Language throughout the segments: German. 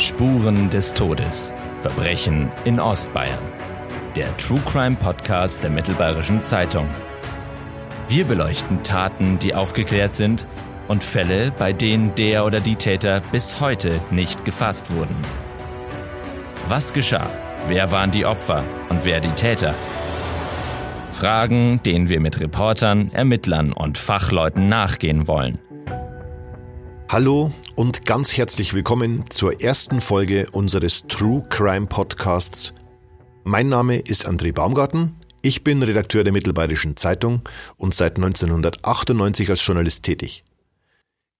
Spuren des Todes. Verbrechen in Ostbayern. Der True Crime Podcast der Mittelbayerischen Zeitung. Wir beleuchten Taten, die aufgeklärt sind und Fälle, bei denen der oder die Täter bis heute nicht gefasst wurden. Was geschah? Wer waren die Opfer und wer die Täter? Fragen, denen wir mit Reportern, Ermittlern und Fachleuten nachgehen wollen. Hallo und ganz herzlich willkommen zur ersten Folge unseres True Crime Podcasts. Mein Name ist André Baumgarten. Ich bin Redakteur der Mittelbayerischen Zeitung und seit 1998 als Journalist tätig.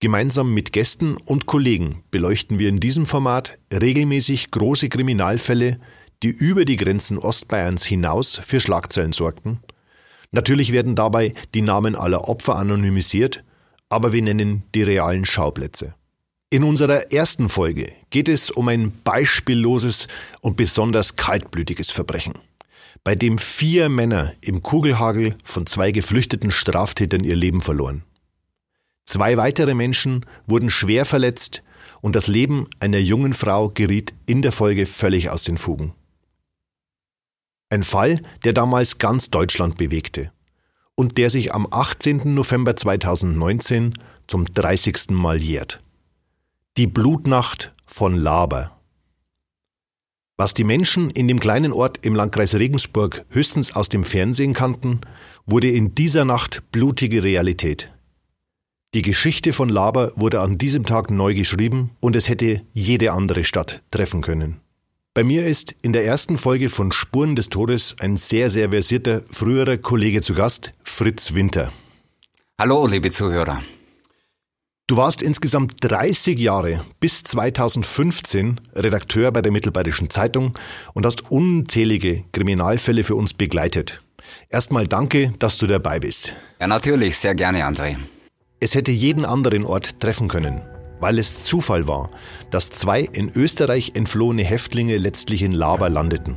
Gemeinsam mit Gästen und Kollegen beleuchten wir in diesem Format regelmäßig große Kriminalfälle, die über die Grenzen Ostbayerns hinaus für Schlagzeilen sorgten. Natürlich werden dabei die Namen aller Opfer anonymisiert aber wir nennen die realen Schauplätze. In unserer ersten Folge geht es um ein beispielloses und besonders kaltblütiges Verbrechen, bei dem vier Männer im Kugelhagel von zwei geflüchteten Straftätern ihr Leben verloren. Zwei weitere Menschen wurden schwer verletzt und das Leben einer jungen Frau geriet in der Folge völlig aus den Fugen. Ein Fall, der damals ganz Deutschland bewegte und der sich am 18. November 2019 zum 30. Mal jährt. Die Blutnacht von Laber. Was die Menschen in dem kleinen Ort im Landkreis Regensburg höchstens aus dem Fernsehen kannten, wurde in dieser Nacht blutige Realität. Die Geschichte von Laber wurde an diesem Tag neu geschrieben und es hätte jede andere Stadt treffen können. Bei mir ist in der ersten Folge von Spuren des Todes ein sehr, sehr versierter früherer Kollege zu Gast, Fritz Winter. Hallo, liebe Zuhörer. Du warst insgesamt 30 Jahre bis 2015 Redakteur bei der Mittelbayerischen Zeitung und hast unzählige Kriminalfälle für uns begleitet. Erstmal danke, dass du dabei bist. Ja, natürlich, sehr gerne, André. Es hätte jeden anderen Ort treffen können weil es Zufall war, dass zwei in Österreich entflohene Häftlinge letztlich in Laber landeten.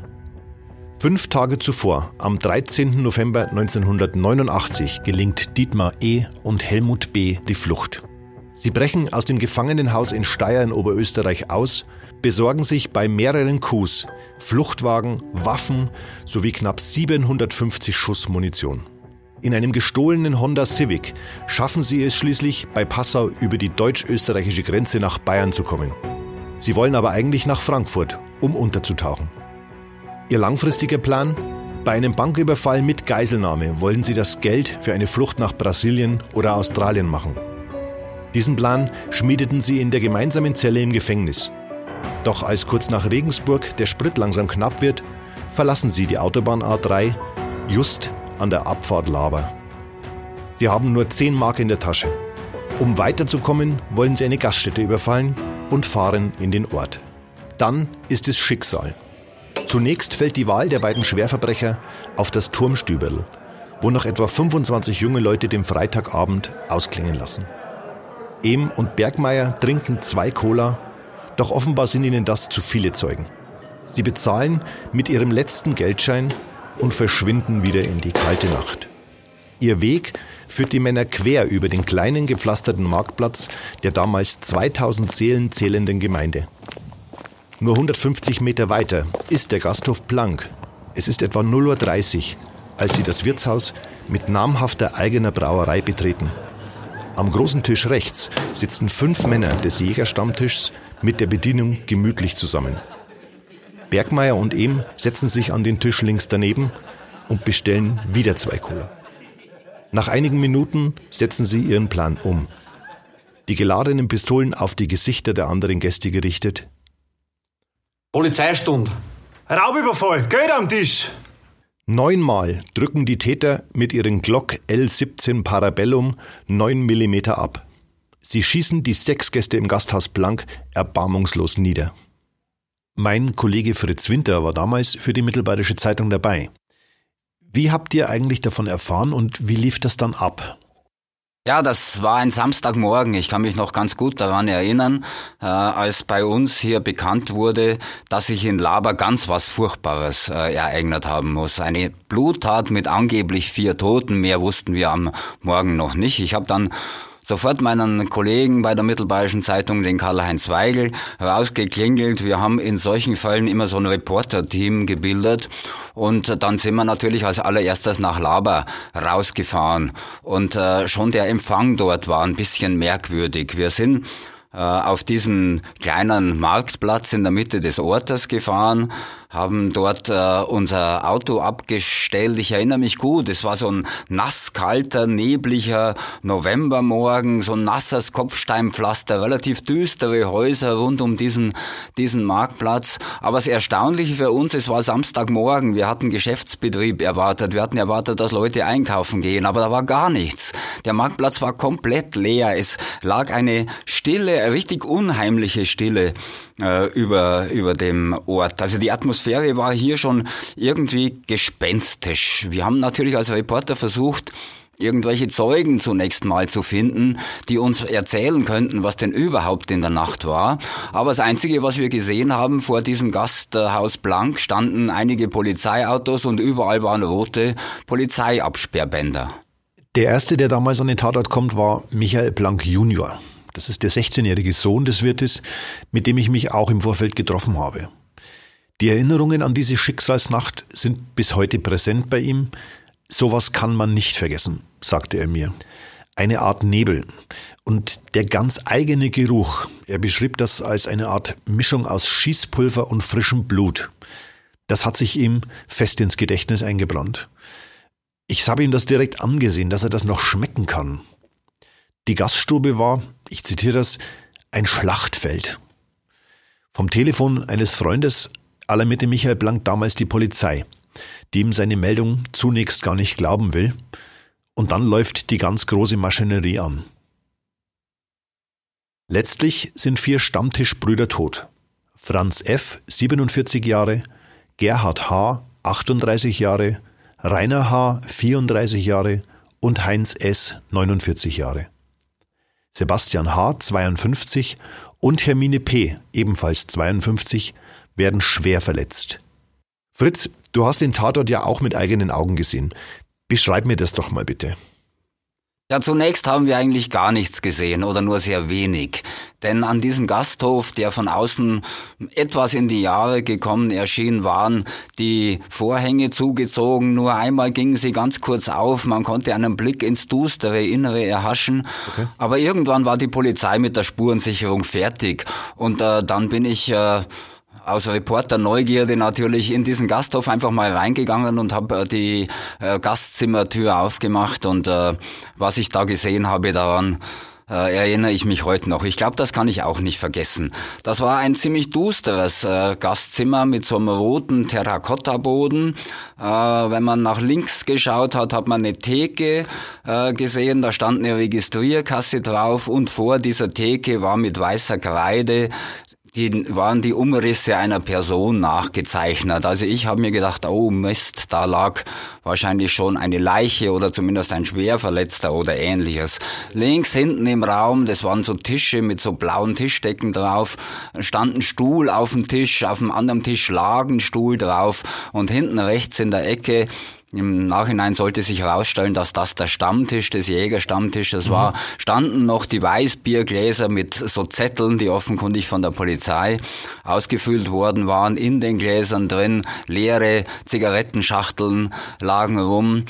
Fünf Tage zuvor, am 13. November 1989, gelingt Dietmar E. und Helmut B. die Flucht. Sie brechen aus dem Gefangenenhaus in Steyr in Oberösterreich aus, besorgen sich bei mehreren Coups Fluchtwagen, Waffen sowie knapp 750 Schuss Munition. In einem gestohlenen Honda Civic schaffen sie es schließlich, bei Passau über die deutsch-österreichische Grenze nach Bayern zu kommen. Sie wollen aber eigentlich nach Frankfurt, um unterzutauchen. Ihr langfristiger Plan? Bei einem Banküberfall mit Geiselnahme wollen sie das Geld für eine Flucht nach Brasilien oder Australien machen. Diesen Plan schmiedeten sie in der gemeinsamen Zelle im Gefängnis. Doch als kurz nach Regensburg der Sprit langsam knapp wird, verlassen sie die Autobahn A3 just an der Abfahrt Laber. Sie haben nur 10 Mark in der Tasche. Um weiterzukommen, wollen sie eine Gaststätte überfallen und fahren in den Ort. Dann ist es Schicksal. Zunächst fällt die Wahl der beiden Schwerverbrecher auf das Turmstüberl, wo noch etwa 25 junge Leute den Freitagabend ausklingen lassen. Ehm und Bergmeier trinken zwei Cola, doch offenbar sind ihnen das zu viele Zeugen. Sie bezahlen mit ihrem letzten Geldschein und verschwinden wieder in die kalte Nacht. Ihr Weg führt die Männer quer über den kleinen gepflasterten Marktplatz der damals 2000 Seelen zählenden Gemeinde. Nur 150 Meter weiter ist der Gasthof Planck. Es ist etwa 0.30 Uhr, als sie das Wirtshaus mit namhafter eigener Brauerei betreten. Am großen Tisch rechts sitzen fünf Männer des Jägerstammtischs mit der Bedienung gemütlich zusammen. Bergmeier und Ehm setzen sich an den Tisch links daneben und bestellen wieder zwei Cola. Nach einigen Minuten setzen sie ihren Plan um. Die geladenen Pistolen auf die Gesichter der anderen Gäste gerichtet. Polizeistund. Raubüberfall, Geld am Tisch. Neunmal drücken die Täter mit ihren Glock L17 Parabellum 9 mm ab. Sie schießen die sechs Gäste im Gasthaus Blank erbarmungslos nieder. Mein Kollege Fritz Winter war damals für die Mittelbayerische Zeitung dabei. Wie habt ihr eigentlich davon erfahren und wie lief das dann ab? Ja, das war ein Samstagmorgen. Ich kann mich noch ganz gut daran erinnern, äh, als bei uns hier bekannt wurde, dass sich in Laber ganz was Furchtbares äh, ereignet haben muss. Eine Bluttat mit angeblich vier Toten. Mehr wussten wir am Morgen noch nicht. Ich habe dann sofort meinen Kollegen bei der Mittelbayerischen Zeitung, den Karl-Heinz Weigel, rausgeklingelt. Wir haben in solchen Fällen immer so ein Reporter-Team gebildet und dann sind wir natürlich als allererstes nach Laber rausgefahren und äh, schon der Empfang dort war ein bisschen merkwürdig. Wir sind äh, auf diesen kleinen Marktplatz in der Mitte des Ortes gefahren, haben dort äh, unser Auto abgestellt. Ich erinnere mich gut, es war so ein nasskalter, nebliger Novembermorgen, so ein nasses Kopfsteinpflaster, relativ düstere Häuser rund um diesen, diesen Marktplatz. Aber das Erstaunliche für uns, es war Samstagmorgen, wir hatten Geschäftsbetrieb erwartet, wir hatten erwartet, dass Leute einkaufen gehen, aber da war gar nichts. Der Marktplatz war komplett leer, es lag eine stille, richtig unheimliche Stille äh, über, über dem Ort. Also die Atmosphäre war hier schon irgendwie gespenstisch. Wir haben natürlich als Reporter versucht, irgendwelche Zeugen zunächst mal zu finden, die uns erzählen könnten, was denn überhaupt in der Nacht war. Aber das Einzige, was wir gesehen haben, vor diesem Gasthaus Blank standen einige Polizeiautos und überall waren rote Polizeiabsperrbänder. Der erste, der damals an den Tatort kommt, war Michael Blank Junior. Das ist der 16-jährige Sohn des Wirtes, mit dem ich mich auch im Vorfeld getroffen habe. Die Erinnerungen an diese Schicksalsnacht sind bis heute präsent bei ihm. Sowas kann man nicht vergessen, sagte er mir. Eine Art Nebel und der ganz eigene Geruch. Er beschrieb das als eine Art Mischung aus Schießpulver und frischem Blut. Das hat sich ihm fest ins Gedächtnis eingebrannt. Ich habe ihm das direkt angesehen, dass er das noch schmecken kann. Die Gaststube war, ich zitiere das, ein Schlachtfeld. Vom Telefon eines Freundes alarmierte Michael Blank damals die Polizei, die ihm seine Meldung zunächst gar nicht glauben will. Und dann läuft die ganz große Maschinerie an. Letztlich sind vier Stammtischbrüder tot. Franz F., 47 Jahre, Gerhard H., 38 Jahre, Rainer H., 34 Jahre und Heinz S., 49 Jahre. Sebastian H., 52 und Hermine P., ebenfalls 52, werden schwer verletzt. Fritz, du hast den Tatort ja auch mit eigenen Augen gesehen. Beschreib mir das doch mal bitte. Ja, zunächst haben wir eigentlich gar nichts gesehen oder nur sehr wenig. Denn an diesem Gasthof, der von außen etwas in die Jahre gekommen erschien, waren die Vorhänge zugezogen. Nur einmal gingen sie ganz kurz auf. Man konnte einen Blick ins düstere Innere erhaschen. Okay. Aber irgendwann war die Polizei mit der Spurensicherung fertig. Und äh, dann bin ich äh, aus Reporter Neugierde natürlich in diesen Gasthof einfach mal reingegangen und habe äh, die äh, Gastzimmertür aufgemacht und äh, was ich da gesehen habe daran, äh, erinnere ich mich heute noch. Ich glaube, das kann ich auch nicht vergessen. Das war ein ziemlich dusteres äh, Gastzimmer mit so einem roten Terrakotta-Boden. Äh, wenn man nach links geschaut hat, hat man eine Theke äh, gesehen. Da stand eine Registrierkasse drauf und vor dieser Theke war mit weißer Kreide die waren die Umrisse einer Person nachgezeichnet. Also ich habe mir gedacht, oh Mist, da lag wahrscheinlich schon eine Leiche oder zumindest ein Schwerverletzter oder ähnliches. Links hinten im Raum, das waren so Tische mit so blauen Tischdecken drauf, stand ein Stuhl auf dem Tisch, auf dem anderen Tisch lag ein Stuhl drauf und hinten rechts in der Ecke im Nachhinein sollte sich herausstellen, dass das der Stammtisch des Jägerstammtisches mhm. war. Standen noch die Weißbiergläser mit so Zetteln, die offenkundig von der Polizei ausgefüllt worden waren, in den Gläsern drin. Leere Zigarettenschachteln lagen rum.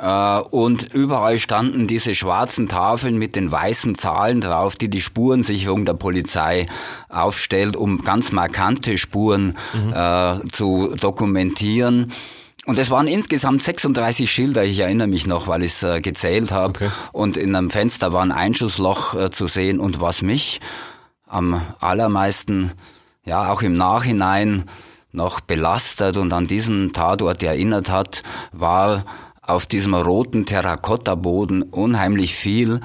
Äh, und überall standen diese schwarzen Tafeln mit den weißen Zahlen drauf, die die Spurensicherung der Polizei aufstellt, um ganz markante Spuren mhm. äh, zu dokumentieren. Und es waren insgesamt 36 Schilder, ich erinnere mich noch, weil ich es äh, gezählt habe. Okay. Und in einem Fenster war ein Einschussloch äh, zu sehen. Und was mich am allermeisten, ja auch im Nachhinein noch belastet und an diesen Tatort erinnert hat, war auf diesem roten Terrakotta-Boden unheimlich viel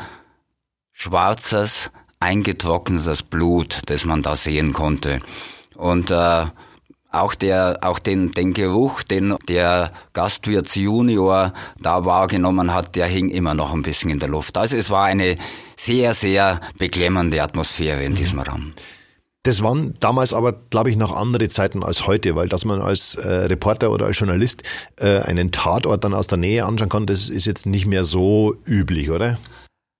schwarzes, eingetrocknetes Blut, das man da sehen konnte. Und äh, auch der, auch den, den Geruch, den der Gastwirt Junior da wahrgenommen hat, der hing immer noch ein bisschen in der Luft. Also es war eine sehr, sehr beklemmende Atmosphäre in mhm. diesem Raum. Das waren damals aber, glaube ich, noch andere Zeiten als heute, weil dass man als äh, Reporter oder als Journalist äh, einen Tatort dann aus der Nähe anschauen kann, das ist jetzt nicht mehr so üblich, oder?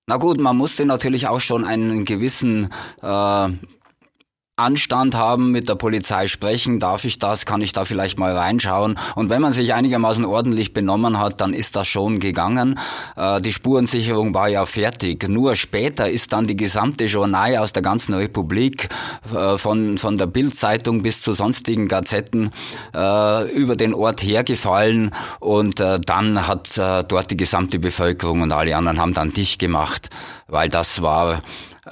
Na gut, man musste natürlich auch schon einen gewissen äh, Anstand haben, mit der Polizei sprechen, darf ich das, kann ich da vielleicht mal reinschauen. Und wenn man sich einigermaßen ordentlich benommen hat, dann ist das schon gegangen. Äh, die Spurensicherung war ja fertig. Nur später ist dann die gesamte Journal aus der ganzen Republik, äh, von, von der Bildzeitung bis zu sonstigen Gazetten, äh, über den Ort hergefallen und dann hat dort die gesamte Bevölkerung und alle anderen haben dann dicht gemacht, weil das war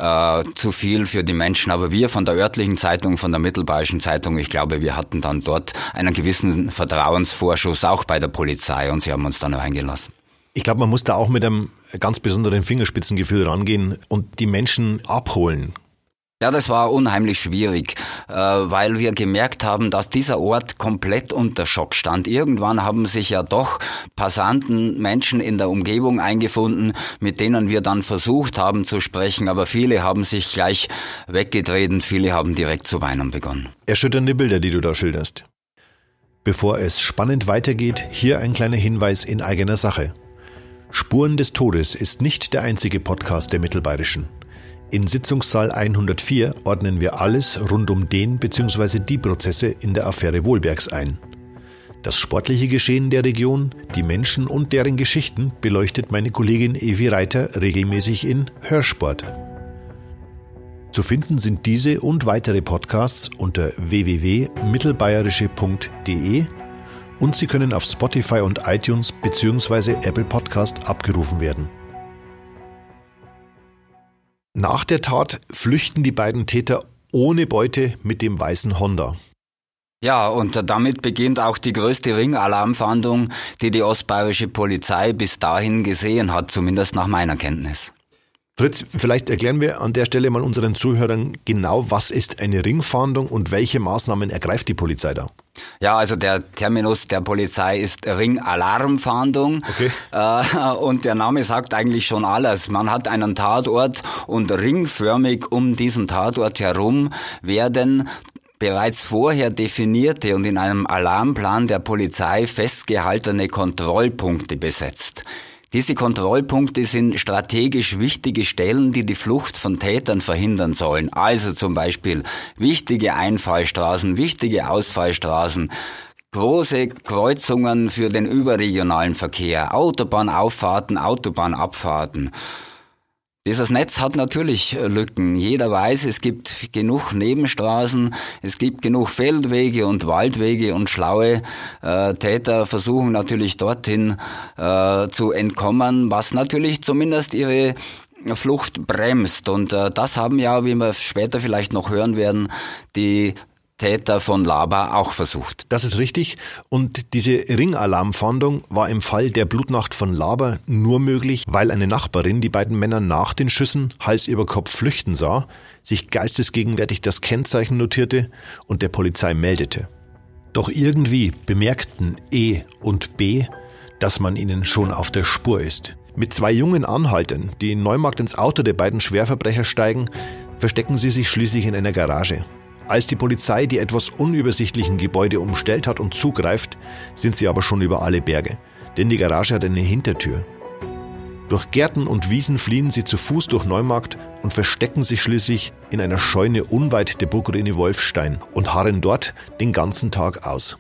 äh, zu viel für die Menschen. Aber wir von der örtlichen Zeitung, von der Mittelbayerischen Zeitung, ich glaube, wir hatten dann dort einen gewissen Vertrauensvorschuss auch bei der Polizei und sie haben uns dann reingelassen. Ich glaube, man muss da auch mit einem ganz besonderen Fingerspitzengefühl rangehen und die Menschen abholen. Ja, das war unheimlich schwierig, äh, weil wir gemerkt haben, dass dieser Ort komplett unter Schock stand. Irgendwann haben sich ja doch Passanten, Menschen in der Umgebung eingefunden, mit denen wir dann versucht haben zu sprechen, aber viele haben sich gleich weggedreht und viele haben direkt zu weinen begonnen. Erschütternde Bilder, die du da schilderst. Bevor es spannend weitergeht, hier ein kleiner Hinweis in eigener Sache. Spuren des Todes ist nicht der einzige Podcast der Mittelbayerischen. In Sitzungssaal 104 ordnen wir alles rund um den bzw. die Prozesse in der Affäre Wohlbergs ein. Das sportliche Geschehen der Region, die Menschen und deren Geschichten beleuchtet meine Kollegin Evi Reiter regelmäßig in Hörsport. Zu finden sind diese und weitere Podcasts unter www.mittelbayerische.de und sie können auf Spotify und iTunes bzw. Apple Podcast abgerufen werden. Nach der Tat flüchten die beiden Täter ohne Beute mit dem weißen Honda. Ja, und damit beginnt auch die größte Ringalarmfahndung, die die ostbayerische Polizei bis dahin gesehen hat, zumindest nach meiner Kenntnis. Fritz, vielleicht erklären wir an der Stelle mal unseren Zuhörern genau, was ist eine Ringfahndung und welche Maßnahmen ergreift die Polizei da? Ja, also der Terminus der Polizei ist Ringalarmfahndung. Okay. Äh, und der Name sagt eigentlich schon alles. Man hat einen Tatort und ringförmig um diesen Tatort herum werden bereits vorher definierte und in einem Alarmplan der Polizei festgehaltene Kontrollpunkte besetzt. Diese Kontrollpunkte sind strategisch wichtige Stellen, die die Flucht von Tätern verhindern sollen. Also zum Beispiel wichtige Einfallstraßen, wichtige Ausfallstraßen, große Kreuzungen für den überregionalen Verkehr, Autobahnauffahrten, Autobahnabfahrten. Dieses Netz hat natürlich äh, Lücken. Jeder weiß, es gibt genug Nebenstraßen, es gibt genug Feldwege und Waldwege und schlaue äh, Täter versuchen natürlich dorthin äh, zu entkommen, was natürlich zumindest ihre Flucht bremst. Und äh, das haben ja, wie wir später vielleicht noch hören werden, die Täter von Laba auch versucht. Das ist richtig. Und diese Ringalarmfahndung war im Fall der Blutnacht von Laba nur möglich, weil eine Nachbarin die beiden Männer nach den Schüssen Hals über Kopf flüchten sah, sich geistesgegenwärtig das Kennzeichen notierte und der Polizei meldete. Doch irgendwie bemerkten E und B, dass man ihnen schon auf der Spur ist. Mit zwei jungen Anhaltern, die in Neumarkt ins Auto der beiden Schwerverbrecher steigen, verstecken sie sich schließlich in einer Garage. Als die Polizei die etwas unübersichtlichen Gebäude umstellt hat und zugreift, sind sie aber schon über alle Berge, denn die Garage hat eine Hintertür. Durch Gärten und Wiesen fliehen sie zu Fuß durch Neumarkt und verstecken sich schließlich in einer Scheune unweit der Burgruine Wolfstein und harren dort den ganzen Tag aus.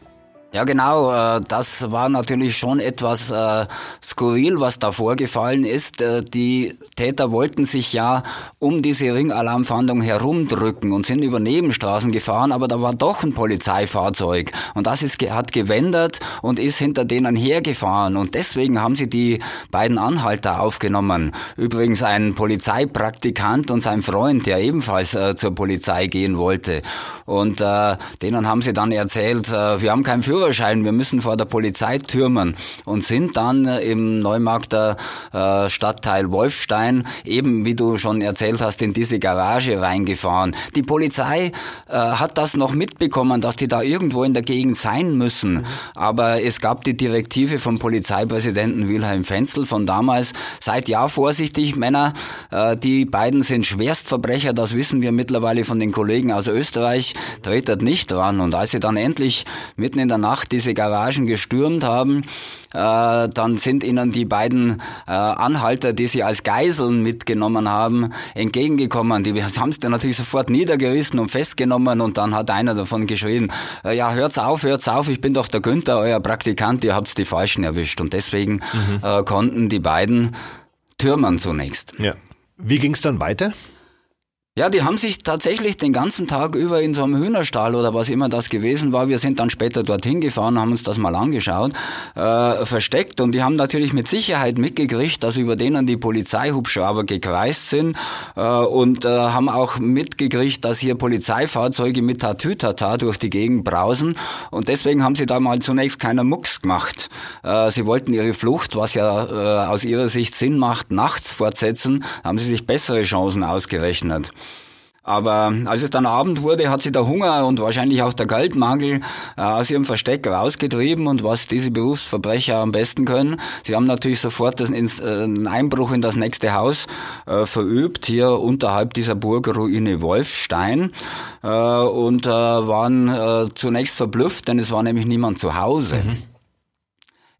Ja, genau. Äh, das war natürlich schon etwas äh, skurril, was da vorgefallen ist. Äh, die Täter wollten sich ja um diese Ringalarmfahndung herumdrücken und sind über Nebenstraßen gefahren, aber da war doch ein Polizeifahrzeug und das ist, hat gewendet und ist hinter denen hergefahren und deswegen haben sie die beiden Anhalter aufgenommen. Übrigens ein Polizeipraktikant und sein Freund, der ebenfalls zur Polizei gehen wollte. Und äh, denen haben sie dann erzählt, äh, wir haben keinen Führerschein Führerschein, wir müssen vor der Polizei türmen und sind dann äh, im Neumarkter äh, Stadtteil Wolfstein eben, wie du schon erzählt hast, in diese Garage reingefahren. Die Polizei äh, hat das noch mitbekommen, dass die da irgendwo in der Gegend sein müssen. Aber es gab die Direktive vom Polizeipräsidenten Wilhelm Fenzel von damals, seid ja vorsichtig, Männer, die beiden sind Schwerstverbrecher, das wissen wir mittlerweile von den Kollegen aus Österreich, tretet nicht dran. Und als sie dann endlich mitten in der Nacht Nacht diese Garagen gestürmt haben, äh, dann sind ihnen die beiden äh, Anhalter, die sie als Geiseln mitgenommen haben, entgegengekommen. Die haben es dann natürlich sofort niedergerissen und festgenommen und dann hat einer davon geschrien, äh, ja, hört's auf, hört's auf, ich bin doch der Günther, euer Praktikant, ihr habt's die Falschen erwischt. Und deswegen mhm. äh, konnten die beiden türmen zunächst. Ja. Wie ging's dann weiter? Ja, die haben sich tatsächlich den ganzen Tag über in so einem Hühnerstall oder was immer das gewesen war, wir sind dann später dorthin gefahren, haben uns das mal angeschaut, äh, versteckt und die haben natürlich mit Sicherheit mitgekriegt, dass über denen die Polizeihubschrauber gekreist sind äh, und äh, haben auch mitgekriegt, dass hier Polizeifahrzeuge mit Tatütata durch die Gegend brausen und deswegen haben sie da mal zunächst keinen Mucks gemacht. Äh, sie wollten ihre Flucht, was ja äh, aus ihrer Sicht Sinn macht, nachts fortsetzen, haben sie sich bessere Chancen ausgerechnet. Aber als es dann Abend wurde, hat sie der Hunger und wahrscheinlich auch der Geldmangel äh, aus ihrem Versteck rausgetrieben und was diese Berufsverbrecher am besten können. Sie haben natürlich sofort äh, einen Einbruch in das nächste Haus äh, verübt, hier unterhalb dieser Burgruine Wolfstein und waren zunächst verblüfft, denn es war nämlich niemand zu Hause. Mhm.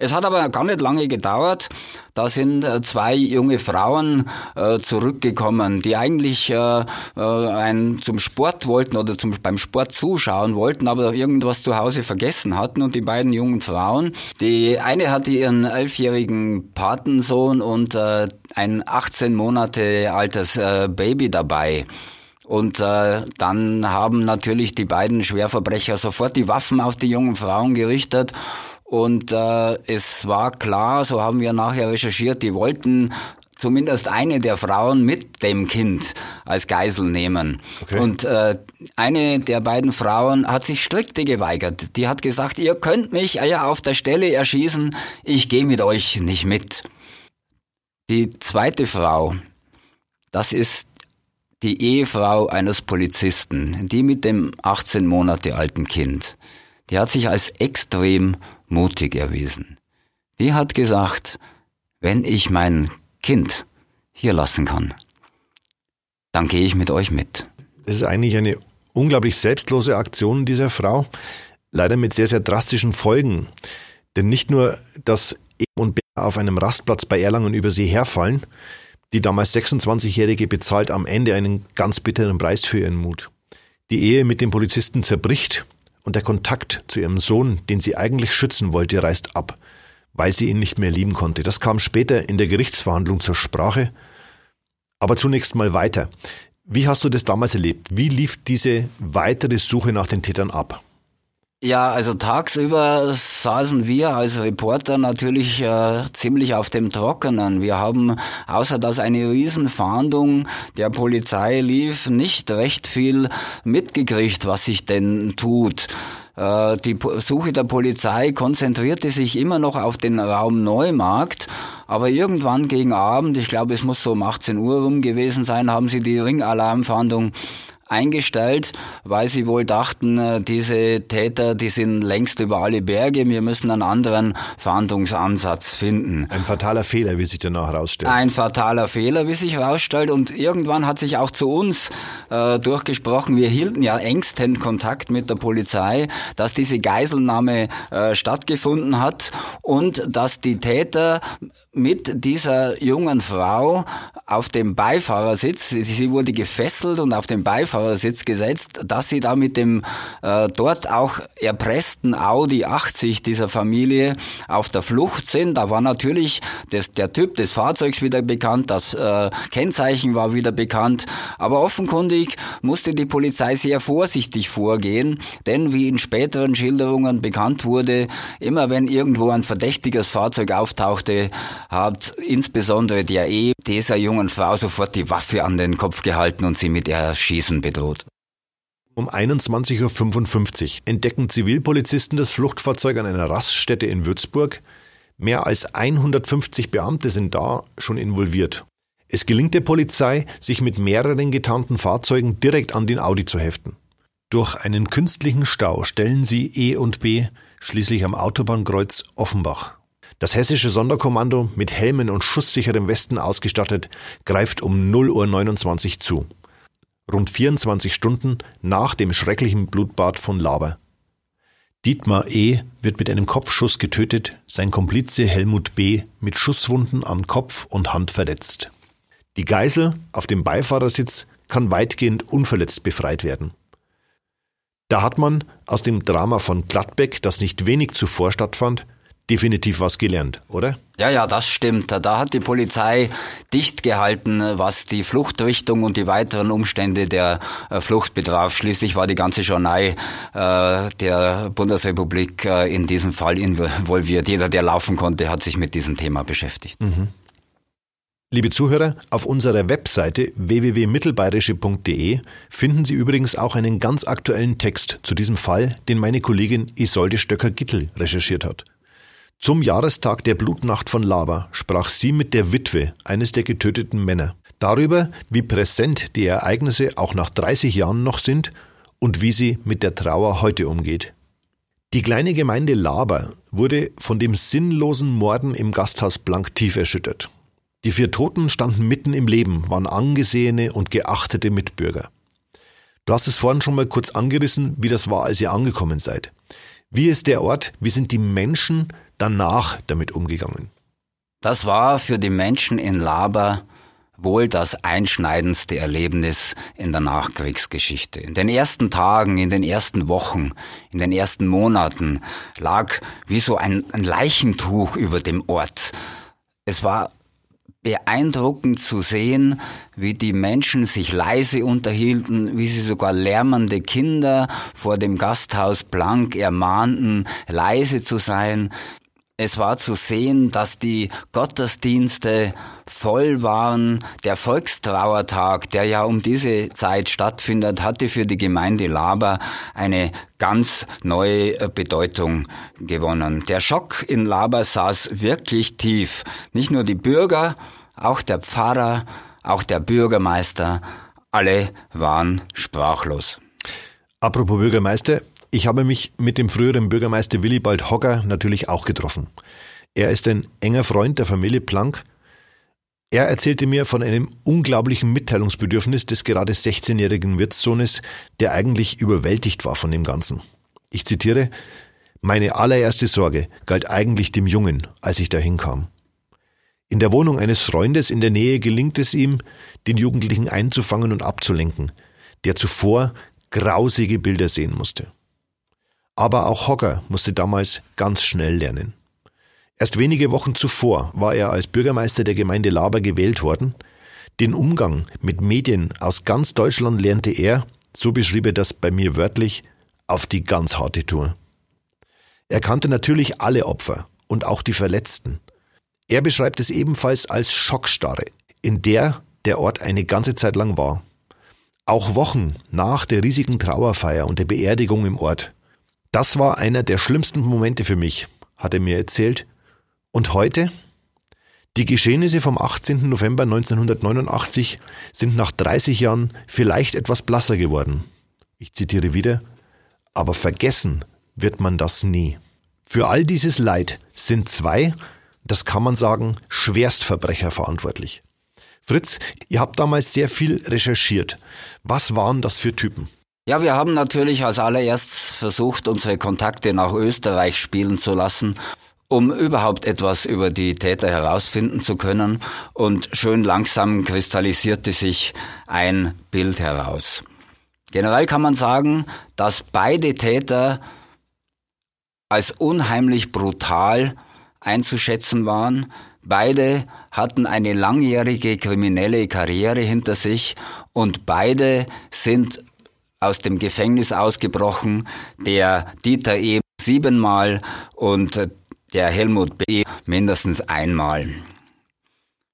Es hat aber gar nicht lange gedauert. Da sind äh, zwei junge Frauen äh, zurückgekommen, die eigentlich äh, ein, zum Sport wollten oder zum, beim Sport zuschauen wollten, aber irgendwas zu Hause vergessen hatten. Und die beiden jungen Frauen, die eine hatte ihren elfjährigen Patensohn und ein 18 Monate altes Baby dabei. Und äh, dann haben natürlich die beiden Schwerverbrecher sofort die Waffen auf die jungen Frauen gerichtet und äh, es war klar, so haben wir nachher recherchiert, die wollten zumindest eine der Frauen mit dem Kind als Geisel nehmen. Okay. Und äh, eine der beiden Frauen hat sich strikte geweigert. Die hat gesagt, ihr könnt mich ja auf der Stelle erschießen, ich gehe mit euch nicht mit. Die zweite Frau, das ist die Ehefrau eines Polizisten, die mit dem 18 Monate alten Kind. Die hat sich als extrem mutig erwiesen. Die hat gesagt, wenn ich mein Kind hier lassen kann, dann gehe ich mit euch mit. Das ist eigentlich eine unglaublich selbstlose Aktion dieser Frau, leider mit sehr, sehr drastischen Folgen. Denn nicht nur, dass E und B auf einem Rastplatz bei Erlangen über sie herfallen, die damals 26-Jährige bezahlt am Ende einen ganz bitteren Preis für ihren Mut. Die Ehe mit dem Polizisten zerbricht und der Kontakt zu ihrem Sohn, den sie eigentlich schützen wollte, reißt ab, weil sie ihn nicht mehr lieben konnte. Das kam später in der Gerichtsverhandlung zur Sprache. Aber zunächst mal weiter. Wie hast du das damals erlebt? Wie lief diese weitere Suche nach den Tätern ab? Ja, also tagsüber saßen wir als Reporter natürlich äh, ziemlich auf dem Trockenen. Wir haben, außer dass eine Riesenfahndung der Polizei lief, nicht recht viel mitgekriegt, was sich denn tut. Äh, die Suche der Polizei konzentrierte sich immer noch auf den Raum Neumarkt, aber irgendwann gegen Abend, ich glaube es muss so um 18 Uhr rum gewesen sein, haben sie die Ringalarmfahndung eingestellt, weil sie wohl dachten, äh, diese Täter, die sind längst über alle Berge, wir müssen einen anderen Fahndungsansatz finden. Ein fataler Fehler, wie sich danach herausstellt. Ein fataler Fehler, wie sich herausstellt. Und irgendwann hat sich auch zu uns äh, durchgesprochen, wir hielten ja engsten Kontakt mit der Polizei, dass diese Geiselnahme äh, stattgefunden hat und dass die Täter mit dieser jungen Frau auf dem Beifahrersitz, sie wurde gefesselt und auf dem Beifahrersitz gesetzt, dass sie da mit dem äh, dort auch erpressten Audi 80 dieser Familie auf der Flucht sind. Da war natürlich das, der Typ des Fahrzeugs wieder bekannt, das äh, Kennzeichen war wieder bekannt, aber offenkundig musste die Polizei sehr vorsichtig vorgehen, denn wie in späteren Schilderungen bekannt wurde, immer wenn irgendwo ein verdächtiges Fahrzeug auftauchte, hat insbesondere der E dieser jungen Frau sofort die Waffe an den Kopf gehalten und sie mit Erschießen bedroht. Um 21.55 Uhr entdecken Zivilpolizisten das Fluchtfahrzeug an einer Raststätte in Würzburg. Mehr als 150 Beamte sind da schon involviert. Es gelingt der Polizei, sich mit mehreren getarnten Fahrzeugen direkt an den Audi zu heften. Durch einen künstlichen Stau stellen sie E und B schließlich am Autobahnkreuz Offenbach. Das hessische Sonderkommando, mit Helmen und schusssicherem Westen ausgestattet, greift um 0.29 Uhr zu. Rund 24 Stunden nach dem schrecklichen Blutbad von Laber. Dietmar E. wird mit einem Kopfschuss getötet, sein Komplize Helmut B. mit Schusswunden an Kopf und Hand verletzt. Die Geisel auf dem Beifahrersitz kann weitgehend unverletzt befreit werden. Da hat man aus dem Drama von Gladbeck, das nicht wenig zuvor stattfand, definitiv was gelernt, oder? Ja, ja, das stimmt. Da hat die Polizei dicht gehalten, was die Fluchtrichtung und die weiteren Umstände der äh, Flucht betraf. Schließlich war die ganze Journei äh, der Bundesrepublik äh, in diesem Fall involviert. Jeder, der laufen konnte, hat sich mit diesem Thema beschäftigt. Mhm. Liebe Zuhörer, auf unserer Webseite www.mittelbayerische.de finden Sie übrigens auch einen ganz aktuellen Text zu diesem Fall, den meine Kollegin Isolde Stöcker-Gittel recherchiert hat. Zum Jahrestag der Blutnacht von Lava sprach sie mit der Witwe eines der getöteten Männer darüber, wie präsent die Ereignisse auch nach 30 Jahren noch sind und wie sie mit der Trauer heute umgeht. Die kleine Gemeinde Laber wurde von dem sinnlosen Morden im Gasthaus Blank tief erschüttert. Die vier Toten standen mitten im Leben, waren angesehene und geachtete Mitbürger. Du hast es vorhin schon mal kurz angerissen, wie das war, als ihr angekommen seid. Wie ist der Ort, wie sind die Menschen danach damit umgegangen? Das war für die Menschen in Laber wohl das einschneidendste Erlebnis in der Nachkriegsgeschichte. In den ersten Tagen, in den ersten Wochen, in den ersten Monaten lag wie so ein, ein Leichentuch über dem Ort. Es war beeindruckend zu sehen, wie die Menschen sich leise unterhielten, wie sie sogar lärmende Kinder vor dem Gasthaus Blank ermahnten, leise zu sein. Es war zu sehen, dass die Gottesdienste voll waren. Der Volkstrauertag, der ja um diese Zeit stattfindet, hatte für die Gemeinde Laber eine ganz neue äh, Bedeutung gewonnen. Der Schock in Laber saß wirklich tief. Nicht nur die Bürger, auch der Pfarrer, auch der Bürgermeister, alle waren sprachlos. Apropos Bürgermeister, ich habe mich mit dem früheren Bürgermeister Willibald Hogger natürlich auch getroffen. Er ist ein enger Freund der Familie Planck. Er erzählte mir von einem unglaublichen Mitteilungsbedürfnis des gerade 16-jährigen Wirtssohnes, der eigentlich überwältigt war von dem Ganzen. Ich zitiere, meine allererste Sorge galt eigentlich dem Jungen, als ich dahin kam. In der Wohnung eines Freundes in der Nähe gelingt es ihm, den Jugendlichen einzufangen und abzulenken, der zuvor grausige Bilder sehen musste. Aber auch Hogger musste damals ganz schnell lernen. Erst wenige Wochen zuvor war er als Bürgermeister der Gemeinde Laber gewählt worden. Den Umgang mit Medien aus ganz Deutschland lernte er, so beschrieb er das bei mir wörtlich, auf die ganz harte Tour. Er kannte natürlich alle Opfer und auch die Verletzten. Er beschreibt es ebenfalls als Schockstarre, in der der Ort eine ganze Zeit lang war. Auch Wochen nach der riesigen Trauerfeier und der Beerdigung im Ort das war einer der schlimmsten Momente für mich, hat er mir erzählt. Und heute? Die Geschehnisse vom 18. November 1989 sind nach 30 Jahren vielleicht etwas blasser geworden. Ich zitiere wieder, aber vergessen wird man das nie. Für all dieses Leid sind zwei, das kann man sagen, Schwerstverbrecher verantwortlich. Fritz, ihr habt damals sehr viel recherchiert. Was waren das für Typen? Ja, wir haben natürlich als allererstes versucht, unsere Kontakte nach Österreich spielen zu lassen, um überhaupt etwas über die Täter herausfinden zu können. Und schön langsam kristallisierte sich ein Bild heraus. Generell kann man sagen, dass beide Täter als unheimlich brutal einzuschätzen waren. Beide hatten eine langjährige kriminelle Karriere hinter sich und beide sind aus dem Gefängnis ausgebrochen, der Dieter E. siebenmal und der Helmut B. mindestens einmal.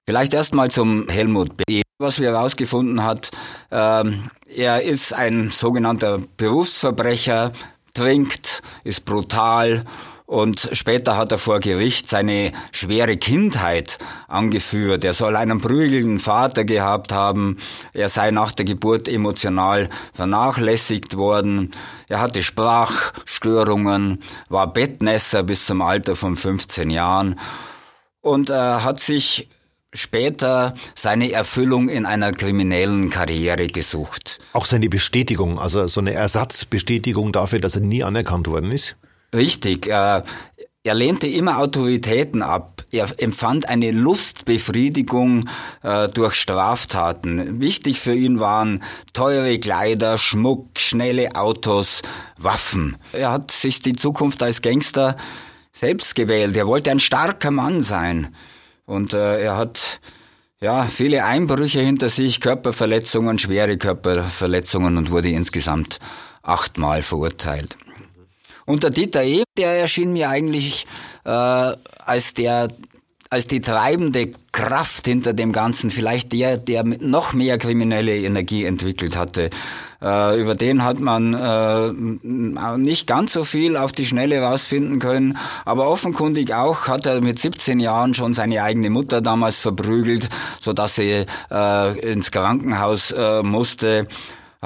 Vielleicht erstmal zum Helmut B. Was wir herausgefunden hat, ähm, er ist ein sogenannter Berufsverbrecher, trinkt, ist brutal und später hat er vor Gericht seine schwere Kindheit angeführt. Er soll einen prügelnden Vater gehabt haben. Er sei nach der Geburt emotional vernachlässigt worden. Er hatte Sprachstörungen, war Bettnässer bis zum Alter von 15 Jahren und er hat sich später seine Erfüllung in einer kriminellen Karriere gesucht. Auch seine Bestätigung, also so eine Ersatzbestätigung dafür, dass er nie anerkannt worden ist? Richtig. Äh, er lehnte immer Autoritäten ab. Er empfand eine Lustbefriedigung äh, durch Straftaten. Wichtig für ihn waren teure Kleider, Schmuck, schnelle Autos, Waffen. Er hat sich die Zukunft als Gangster selbst gewählt. Er wollte ein starker Mann sein. Und äh, er hat ja viele Einbrüche hinter sich, Körperverletzungen, schwere Körperverletzungen und wurde insgesamt achtmal verurteilt. Und der Dieter E., der erschien mir eigentlich äh, als der als die treibende Kraft hinter dem Ganzen, vielleicht der, der noch mehr kriminelle Energie entwickelt hatte. Äh, über den hat man äh, nicht ganz so viel auf die Schnelle rausfinden können, aber offenkundig auch hat er mit 17 Jahren schon seine eigene Mutter damals verprügelt, so dass sie äh, ins Krankenhaus äh, musste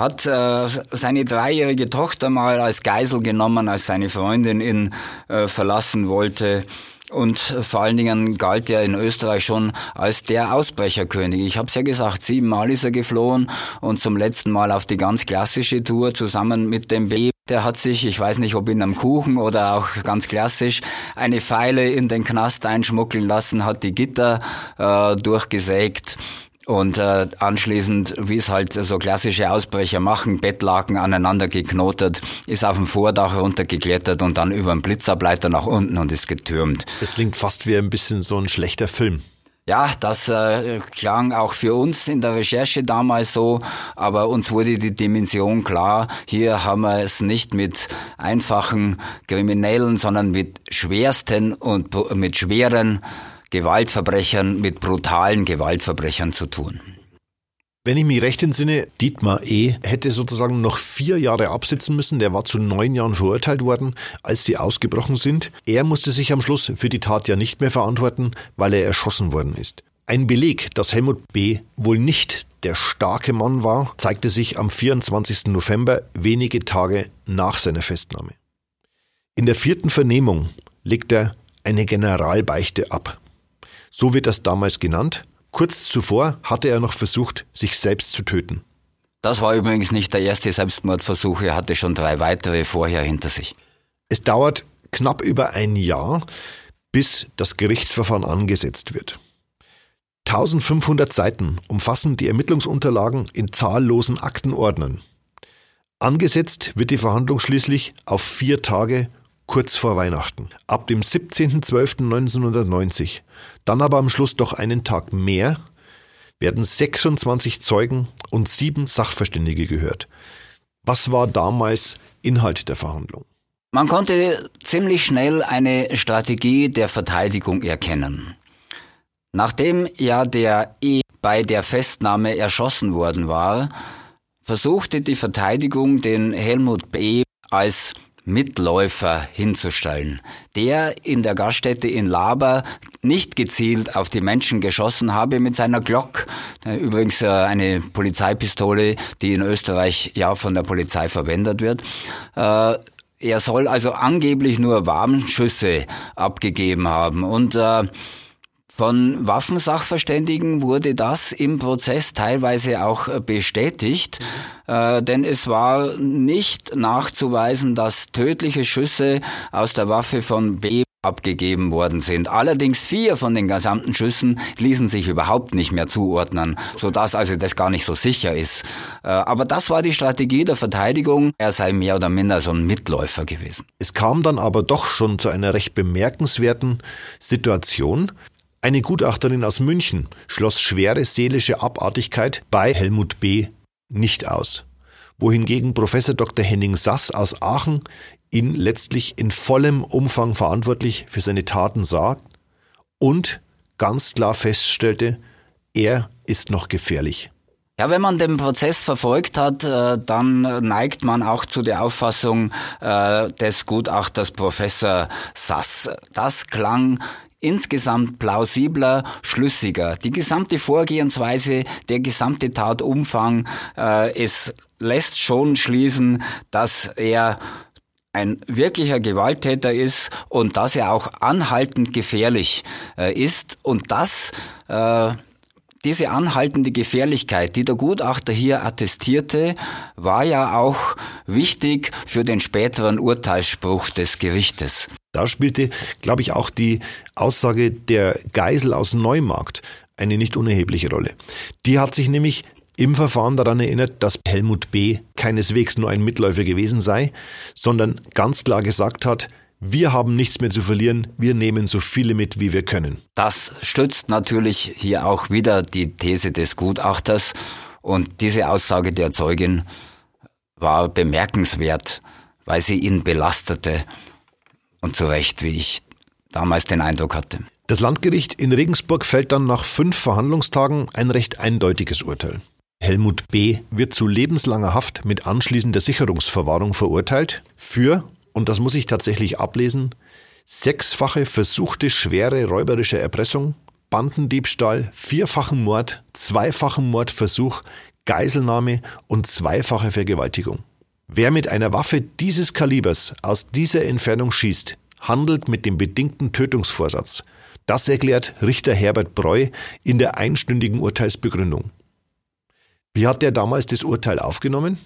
hat äh, seine dreijährige Tochter mal als Geisel genommen, als seine Freundin ihn äh, verlassen wollte. Und vor allen Dingen galt er in Österreich schon als der Ausbrecherkönig. Ich habe es ja gesagt, siebenmal ist er geflohen und zum letzten Mal auf die ganz klassische Tour zusammen mit dem B. Der hat sich, ich weiß nicht, ob in einem Kuchen oder auch ganz klassisch, eine Pfeile in den Knast einschmuggeln lassen, hat die Gitter äh, durchgesägt und äh, anschließend, wie es halt so klassische Ausbrecher machen, Bettlaken aneinander geknotet, ist auf dem Vordach runtergeklettert und dann über den Blitzableiter nach unten und ist getürmt. Das klingt fast wie ein bisschen so ein schlechter Film. Ja, das äh, klang auch für uns in der Recherche damals so, aber uns wurde die Dimension klar. Hier haben wir es nicht mit einfachen Kriminellen, sondern mit schwersten und mit schweren Gewaltverbrechern, mit brutalen Gewaltverbrechern zu tun. Wenn ich mich recht entsinne, Dietmar E. hätte sozusagen noch vier Jahre absitzen müssen. Der war zu neun Jahren verurteilt worden, als sie ausgebrochen sind. Er musste sich am Schluss für die Tat ja nicht mehr verantworten, weil er erschossen worden ist. Ein Beleg, dass Helmut B. wohl nicht der starke Mann war, zeigte sich am 24. November, wenige Tage nach seiner Festnahme. In der vierten Vernehmung legt er eine Generalbeichte ab. So wird das damals genannt. Kurz zuvor hatte er noch versucht, sich selbst zu töten. Das war übrigens nicht der erste Selbstmordversuch, er hatte schon drei weitere vorher hinter sich. Es dauert knapp über ein Jahr, bis das Gerichtsverfahren angesetzt wird. 1500 Seiten umfassen die Ermittlungsunterlagen in zahllosen Aktenordnern. Angesetzt wird die Verhandlung schließlich auf vier Tage kurz vor Weihnachten. Ab dem 17.12.1990, dann aber am Schluss doch einen Tag mehr, werden 26 Zeugen und sieben Sachverständige gehört. Was war damals Inhalt der Verhandlung? Man konnte ziemlich schnell eine Strategie der Verteidigung erkennen. Nachdem ja der E bei der Festnahme erschossen worden war, versuchte die Verteidigung den Helmut B als Mitläufer hinzustellen, der in der Gaststätte in Laber nicht gezielt auf die Menschen geschossen habe mit seiner Glock, äh, übrigens äh, eine Polizeipistole, die in Österreich ja von der Polizei verwendet wird. Äh, er soll also angeblich nur Warnschüsse abgegeben haben und von Waffensachverständigen wurde das im Prozess teilweise auch äh, bestätigt, äh, denn es war nicht nachzuweisen, dass tödliche Schüsse aus der Waffe von B abgegeben worden sind. Allerdings vier von den gesamten Schüssen ließen sich überhaupt nicht mehr zuordnen, sodass also das gar nicht so sicher ist. Äh, aber das war die Strategie der Verteidigung. Er sei mehr oder minder so ein Mitläufer gewesen. Es kam dann aber doch schon zu einer recht bemerkenswerten Situation. Eine Gutachterin aus München schloss schwere seelische Abartigkeit bei Helmut B. nicht aus, wohingegen Professor Dr. Henning Sass aus Aachen ihn letztlich in vollem Umfang verantwortlich für seine Taten sah und ganz klar feststellte, er ist noch gefährlich. Ja, wenn man den Prozess verfolgt hat, äh, dann neigt man auch zu der Auffassung äh, des Gutachters Professor Sass. Das klang insgesamt plausibler, schlüssiger. Die gesamte Vorgehensweise, der gesamte Tatumfang, äh, es lässt schon schließen, dass er ein wirklicher Gewalttäter ist und dass er auch anhaltend gefährlich äh, ist und das äh, diese anhaltende Gefährlichkeit, die der Gutachter hier attestierte, war ja auch wichtig für den späteren Urteilsspruch des Gerichtes. Da spielte, glaube ich, auch die Aussage der Geisel aus Neumarkt eine nicht unerhebliche Rolle. Die hat sich nämlich im Verfahren daran erinnert, dass Helmut B. keineswegs nur ein Mitläufer gewesen sei, sondern ganz klar gesagt hat, wir haben nichts mehr zu verlieren, wir nehmen so viele mit, wie wir können. Das stützt natürlich hier auch wieder die These des Gutachters und diese Aussage der Zeugin war bemerkenswert, weil sie ihn belastete und zu Recht, wie ich damals den Eindruck hatte. Das Landgericht in Regensburg fällt dann nach fünf Verhandlungstagen ein recht eindeutiges Urteil. Helmut B. wird zu lebenslanger Haft mit anschließender Sicherungsverwahrung verurteilt für und das muss ich tatsächlich ablesen, sechsfache versuchte schwere räuberische Erpressung, Bandendiebstahl, vierfachen Mord, zweifachen Mordversuch, Geiselnahme und zweifache Vergewaltigung. Wer mit einer Waffe dieses Kalibers aus dieser Entfernung schießt, handelt mit dem bedingten Tötungsvorsatz. Das erklärt Richter Herbert Breu in der einstündigen Urteilsbegründung. Wie hat er damals das Urteil aufgenommen?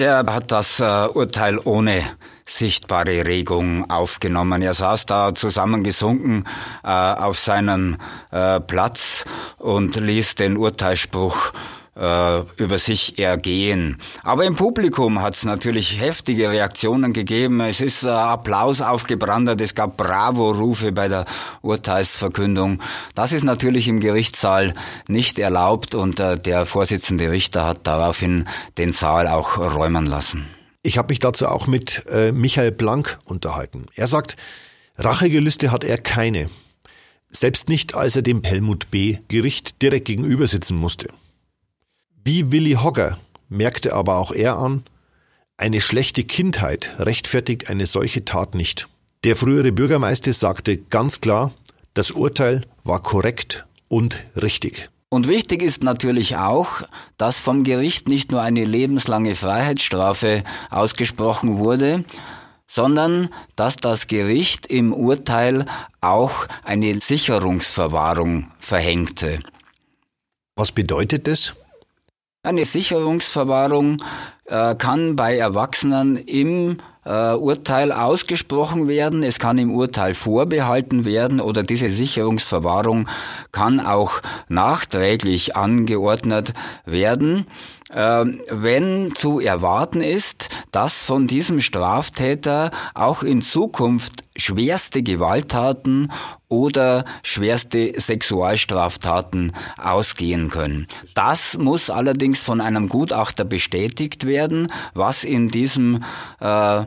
Der hat das äh, Urteil ohne sichtbare Regung aufgenommen. Er saß da zusammengesunken äh, auf seinem äh, Platz und ließ den Urteilsspruch äh, über sich ergehen. Aber im Publikum hat es natürlich heftige Reaktionen gegeben. Es ist äh, Applaus aufgebrannt, es gab Bravo-Rufe bei der Urteilsverkündung. Das ist natürlich im Gerichtssaal nicht erlaubt und äh, der Vorsitzende Richter hat daraufhin den Saal auch räumen lassen. Ich habe mich dazu auch mit äh, Michael Blank unterhalten. Er sagt, Rachegelüste hat er keine. Selbst nicht, als er dem Helmut B. Gericht direkt gegenüber sitzen musste. Wie Willi Hogger merkte aber auch er an, eine schlechte Kindheit rechtfertigt eine solche Tat nicht. Der frühere Bürgermeister sagte ganz klar, das Urteil war korrekt und richtig. Und wichtig ist natürlich auch, dass vom Gericht nicht nur eine lebenslange Freiheitsstrafe ausgesprochen wurde, sondern dass das Gericht im Urteil auch eine Sicherungsverwahrung verhängte. Was bedeutet das? Eine Sicherungsverwahrung äh, kann bei Erwachsenen im äh, Urteil ausgesprochen werden, es kann im Urteil vorbehalten werden oder diese Sicherungsverwahrung kann auch nachträglich angeordnet werden. Ähm, wenn zu erwarten ist, dass von diesem Straftäter auch in Zukunft schwerste Gewalttaten oder schwerste Sexualstraftaten ausgehen können. Das muss allerdings von einem Gutachter bestätigt werden, was in diesem äh,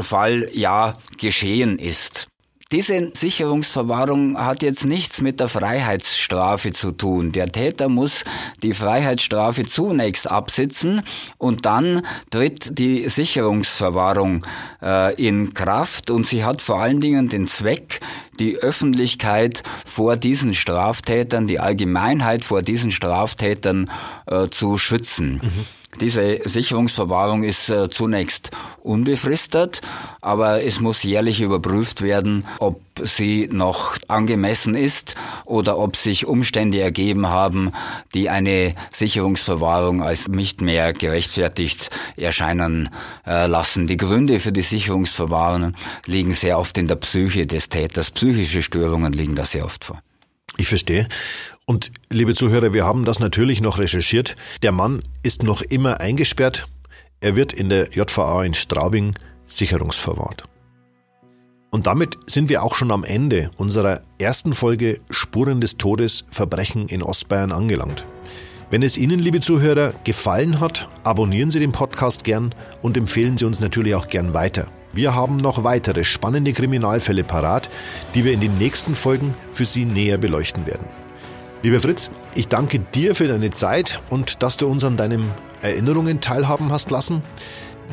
Fall ja geschehen ist. Diese Sicherungsverwahrung hat jetzt nichts mit der Freiheitsstrafe zu tun. Der Täter muss die Freiheitsstrafe zunächst absitzen und dann tritt die Sicherungsverwahrung äh, in Kraft und sie hat vor allen Dingen den Zweck, die Öffentlichkeit vor diesen Straftätern, die Allgemeinheit vor diesen Straftätern äh, zu schützen. Mhm. Diese Sicherungsverwahrung ist äh, zunächst unbefristet, aber es muss jährlich überprüft werden, ob sie noch angemessen ist oder ob sich Umstände ergeben haben, die eine Sicherungsverwahrung als nicht mehr gerechtfertigt erscheinen äh, lassen. Die Gründe für die Sicherungsverwahrung liegen sehr oft in der Psyche des Täters. Psychische Störungen liegen da sehr oft vor. Ich verstehe. Und liebe Zuhörer, wir haben das natürlich noch recherchiert. Der Mann ist noch immer eingesperrt. Er wird in der JVA in Straubing sicherungsverwahrt. Und damit sind wir auch schon am Ende unserer ersten Folge Spuren des Todes Verbrechen in Ostbayern angelangt. Wenn es Ihnen, liebe Zuhörer, gefallen hat, abonnieren Sie den Podcast gern und empfehlen Sie uns natürlich auch gern weiter. Wir haben noch weitere spannende Kriminalfälle parat, die wir in den nächsten Folgen für Sie näher beleuchten werden. Lieber Fritz, ich danke dir für deine Zeit und dass du uns an deinen Erinnerungen teilhaben hast lassen.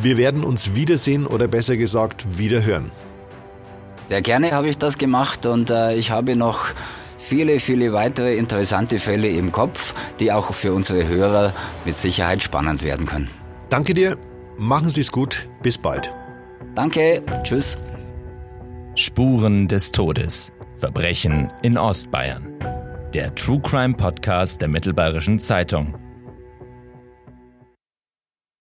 Wir werden uns wiedersehen oder besser gesagt wiederhören. Sehr gerne habe ich das gemacht und äh, ich habe noch viele, viele weitere interessante Fälle im Kopf, die auch für unsere Hörer mit Sicherheit spannend werden können. Danke dir, machen Sie es gut, bis bald. Danke, tschüss. Spuren des Todes. Verbrechen in Ostbayern. Der True Crime Podcast der Mittelbayerischen Zeitung.